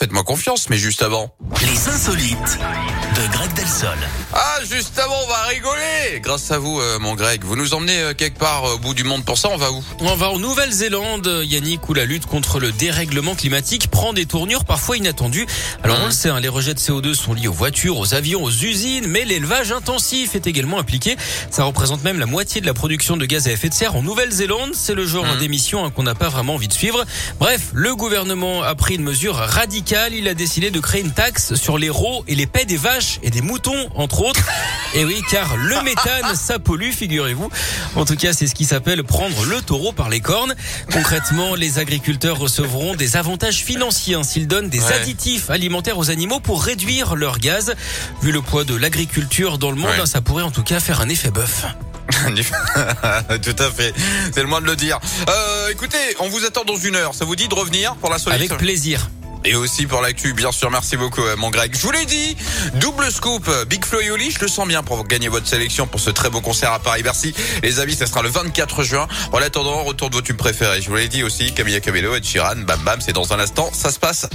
Faites-moi confiance, mais juste avant. Les insolites de Greg Delsol. Ah, juste avant, on va rigoler Grâce à vous, euh, mon Greg. Vous nous emmenez euh, quelque part euh, au bout du monde pour ça, on va où? On va en Nouvelle-Zélande, Yannick, où la lutte contre le dérèglement climatique prend des tournures parfois inattendues. Alors on le sait, hein, les rejets de CO2 sont liés aux voitures, aux avions, aux usines, mais l'élevage intensif est également impliqué. Ça représente même la moitié de la production de gaz à effet de serre en Nouvelle-Zélande. C'est le genre Mhm. d'émission hein, qu'on n'a pas vraiment envie de suivre. Bref, le gouvernement a pris une mesure radicale. Il a décidé de créer une taxe sur les rots et les pets des vaches et des moutons, entre autres. Et oui, car le méthane, ça pollue, figurez-vous. En tout cas, c'est ce qui s'appelle prendre le taureau par les cornes. Concrètement, les agriculteurs recevront des avantages financiers hein, s'ils donnent des Ouais. additifs alimentaires aux animaux pour réduire leur gaz. Vu le poids de l'agriculture dans le monde, Ouais. hein, ça pourrait en tout cas faire un effet bœuf. Tout à fait. C'est le moins de le dire. Euh, écoutez, on vous attend dans une heure. Ça vous dit de revenir pour la solide Avec plaisir. Et aussi pour l'actu, bien sûr. Merci beaucoup, euh, mon Greg. Je vous l'ai dit, double scoop. euh, Big Flo et je le sens bien pour gagner votre sélection pour ce très beau concert à Paris-Bercy. Les amis, ça sera le 24 juin. En attendant, retour de vos tubes préférés. Je vous l'ai dit aussi, Camilla Cabello et Chiran, bam bam, c'est dans un instant. Ça se passe